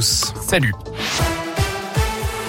Salut.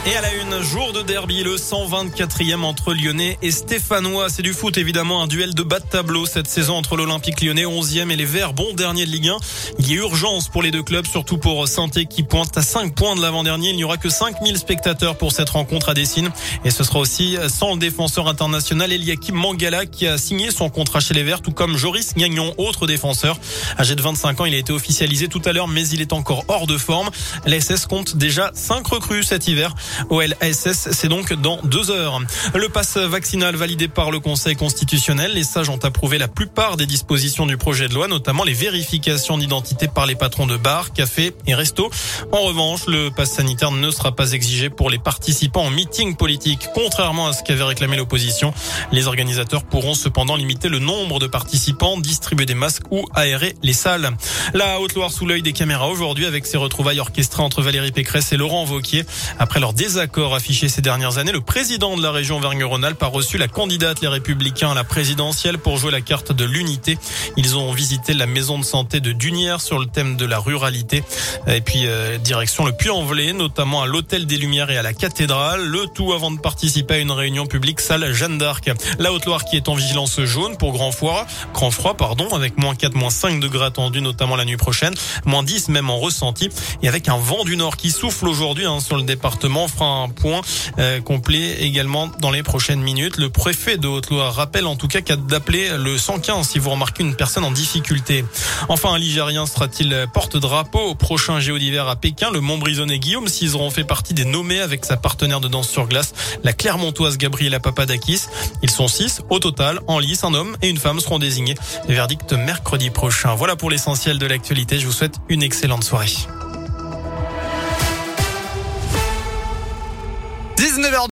Et à la une, jour de derby, le 124e entre Lyonnais et Stéphanois. C'est du foot évidemment, un duel de bas de tableau cette saison entre l'Olympique lyonnais 11e et les Verts, bon dernier de Ligue 1. Il y a urgence pour les deux clubs, surtout pour saint qui pointe à 5 points de l'avant-dernier. Il n'y aura que 5000 spectateurs pour cette rencontre à Dessine. Et ce sera aussi sans le défenseur international Eliakim Mangala qui a signé son contrat chez les Verts, tout comme Joris Gagnon, autre défenseur. Âgé de 25 ans, il a été officialisé tout à l'heure, mais il est encore hors de forme. L'SS compte déjà 5 recrues cet hiver. OLSS, c'est donc dans deux heures. Le pass vaccinal validé par le Conseil constitutionnel, les sages ont approuvé la plupart des dispositions du projet de loi, notamment les vérifications d'identité par les patrons de bars, cafés et restos. En revanche, le pass sanitaire ne sera pas exigé pour les participants en meeting politique, contrairement à ce qu'avait réclamé l'opposition. Les organisateurs pourront cependant limiter le nombre de participants, distribuer des masques ou aérer les salles. La Haute-Loire sous l'œil des caméras aujourd'hui avec ses retrouvailles orchestrées entre Valérie Pécresse et Laurent Vauquier après leur désaccord affiché ces dernières années. Le président de la région Auvergne-Rhône-Alpes a reçu la candidate Les Républicains à la présidentielle pour jouer la carte de l'unité. Ils ont visité la maison de santé de Dunière sur le thème de la ruralité. Et puis euh, direction le Puy-en-Velay, notamment à l'Hôtel des Lumières et à la cathédrale. Le tout avant de participer à une réunion publique salle Jeanne d'Arc. La Haute-Loire qui est en vigilance jaune pour grand froid, grand froid pardon, avec moins 4, moins 5 degrés attendus notamment la nuit prochaine, moins 10 même en ressenti et avec un vent du nord qui souffle aujourd'hui hein, sur le département fera un point euh, complet également dans les prochaines minutes. Le préfet de Haute-Loire rappelle en tout cas qu'à d'appeler le 115 si vous remarquez une personne en difficulté. Enfin, un Ligérien sera-t-il porte-drapeau au prochain Géo d'hiver à Pékin? Le Montbrisonnais Guillaume auront fait partie des nommés avec sa partenaire de danse sur glace, la Clermontoise Gabriela Papadakis. Ils sont six au total. En lice, un homme et une femme seront désignés. Verdict mercredi prochain. Voilà pour l'essentiel de l'actualité. Je vous souhaite une excellente soirée. oplettende wel